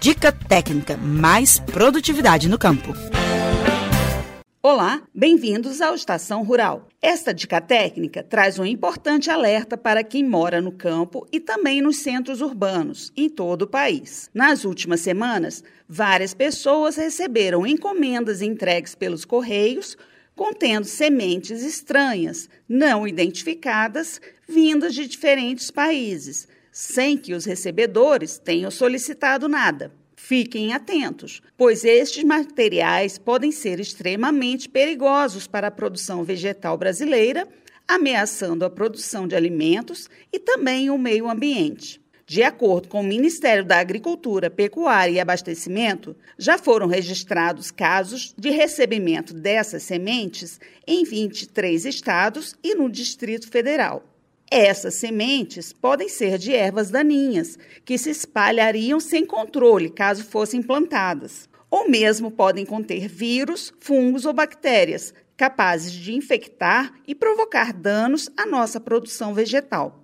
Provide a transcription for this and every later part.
Dica técnica: mais produtividade no campo. Olá, bem-vindos ao Estação Rural. Esta dica técnica traz um importante alerta para quem mora no campo e também nos centros urbanos, em todo o país. Nas últimas semanas, várias pessoas receberam encomendas entregues pelos Correios contendo sementes estranhas, não identificadas, vindas de diferentes países, sem que os recebedores tenham solicitado nada. Fiquem atentos, pois estes materiais podem ser extremamente perigosos para a produção vegetal brasileira, ameaçando a produção de alimentos e também o meio ambiente. De acordo com o Ministério da Agricultura, Pecuária e Abastecimento, já foram registrados casos de recebimento dessas sementes em 23 estados e no Distrito Federal. Essas sementes podem ser de ervas daninhas, que se espalhariam sem controle caso fossem plantadas, ou mesmo podem conter vírus, fungos ou bactérias capazes de infectar e provocar danos à nossa produção vegetal.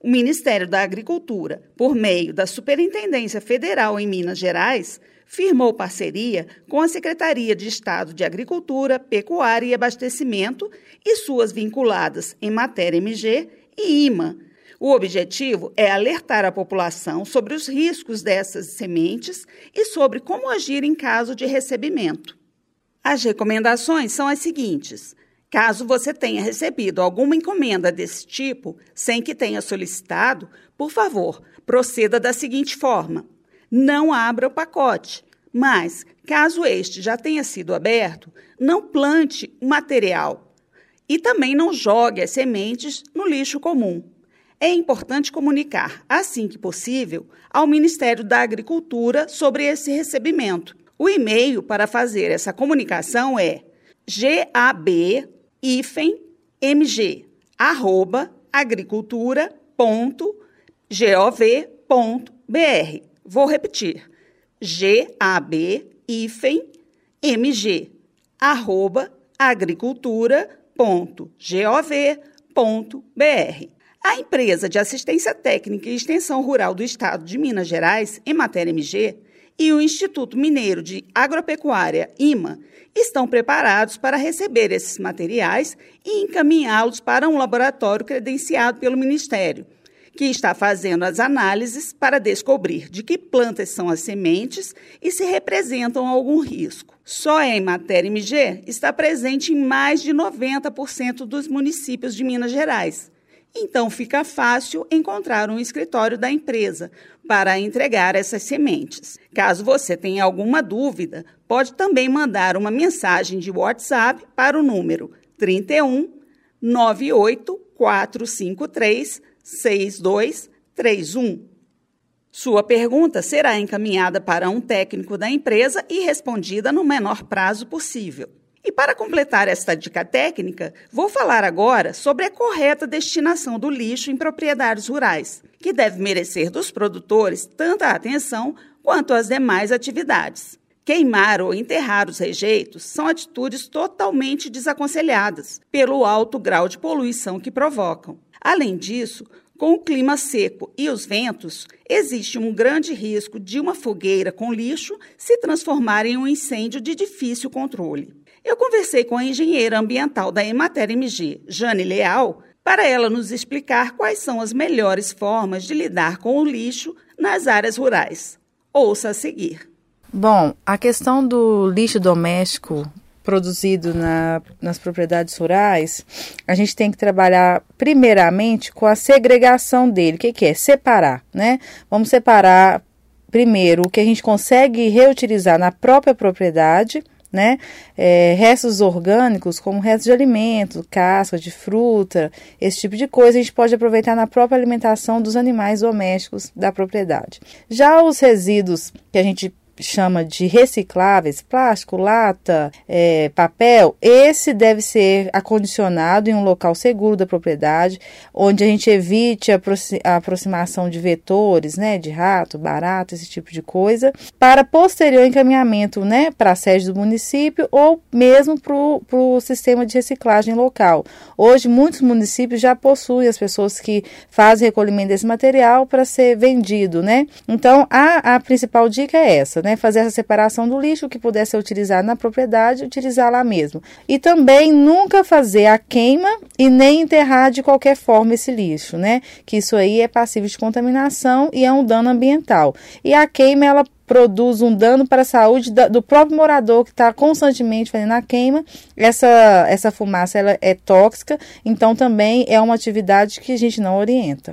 O Ministério da Agricultura, por meio da Superintendência Federal em Minas Gerais, firmou parceria com a Secretaria de Estado de Agricultura, Pecuária e Abastecimento e suas vinculadas em matéria MG e IMA. O objetivo é alertar a população sobre os riscos dessas sementes e sobre como agir em caso de recebimento. As recomendações são as seguintes: caso você tenha recebido alguma encomenda desse tipo sem que tenha solicitado, por favor, proceda da seguinte forma: não abra o pacote, mas, caso este já tenha sido aberto, não plante o material e também não jogue as sementes lixo comum. É importante comunicar, assim que possível, ao Ministério da Agricultura sobre esse recebimento. O e-mail para fazer essa comunicação é gab-agricultura.gov.br. Vou repetir: gab-mg.agricultura.gov.br A empresa de assistência técnica e extensão rural do Estado de Minas Gerais, em matéria MG, e o Instituto Mineiro de Agropecuária, IMA, estão preparados para receber esses materiais e encaminhá-los para um laboratório credenciado pelo Ministério, que está fazendo as análises para descobrir de que plantas são as sementes e se representam algum risco. Só em matéria MG está presente em mais de 90% dos municípios de Minas Gerais. Então fica fácil encontrar um escritório da empresa para entregar essas sementes. Caso você tenha alguma dúvida, pode também mandar uma mensagem de WhatsApp para o número 31 98 453 6231. Sua pergunta será encaminhada para um técnico da empresa e respondida no menor prazo possível. E para completar esta dica técnica, vou falar agora sobre a correta destinação do lixo em propriedades rurais, que deve merecer dos produtores tanta atenção quanto as demais atividades. Queimar ou enterrar os rejeitos são atitudes totalmente desaconselhadas pelo alto grau de poluição que provocam. Além disso, com o clima seco e os ventos, existe um grande risco de uma fogueira com lixo se transformar em um incêndio de difícil controle. Eu conversei com a engenheira ambiental da Emater MG, Jane Leal, para ela nos explicar quais são as melhores formas de lidar com o lixo nas áreas rurais. Ouça a seguir. Bom, a questão do lixo doméstico produzido na, nas propriedades rurais, a gente tem que trabalhar primeiramente com a segregação dele. O que, que é? Separar, né? Vamos separar primeiro o que a gente consegue reutilizar na própria propriedade, né? É, restos orgânicos, como restos de alimento, casca de fruta, esse tipo de coisa, a gente pode aproveitar na própria alimentação dos animais domésticos da propriedade. Já os resíduos que a gente chama de recicláveis, plástico, lata, é, papel, esse deve ser acondicionado em um local seguro da propriedade, onde a gente evite a, a aproximação de vetores, né, de rato, barato, esse tipo de coisa, para posterior encaminhamento, né, para a sede do município ou mesmo para o sistema de reciclagem local. Hoje, muitos municípios já possuem as pessoas que fazem recolhimento desse material para ser vendido, né? Então, a, a principal dica é essa, né? Fazer essa separação do lixo que puder ser utilizado na propriedade, utilizar lá mesmo. E também nunca fazer a queima e nem enterrar de qualquer forma esse lixo, né? Que isso aí é passível de contaminação e é um dano ambiental. E a queima, ela produz um dano para a saúde do próprio morador que está constantemente fazendo a queima. Essa, essa fumaça ela é tóxica, então também é uma atividade que a gente não orienta.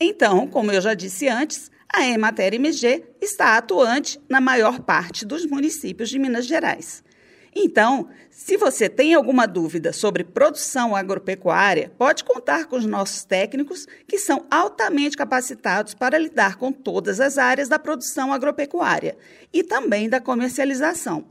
Então, como eu já disse antes, a Emater MG está atuante na maior parte dos municípios de Minas Gerais. Então, se você tem alguma dúvida sobre produção agropecuária, pode contar com os nossos técnicos, que são altamente capacitados para lidar com todas as áreas da produção agropecuária e também da comercialização.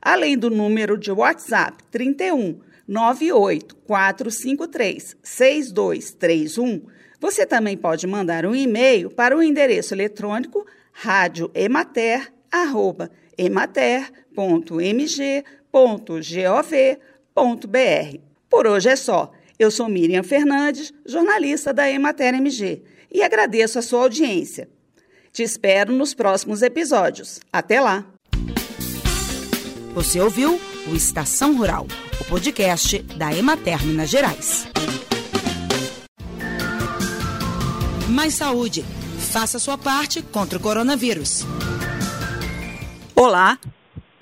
Além do número de WhatsApp 31 98 453 6231, você também pode mandar um e-mail para o endereço eletrônico radioemater.emater.mg.gov.br. Por hoje é só. Eu sou Miriam Fernandes, jornalista da Emater MG, e agradeço a sua audiência. Te espero nos próximos episódios. Até lá! Você ouviu o Estação Rural, o podcast da Emater Minas Gerais. Mais saúde. Faça sua parte contra o coronavírus. Olá.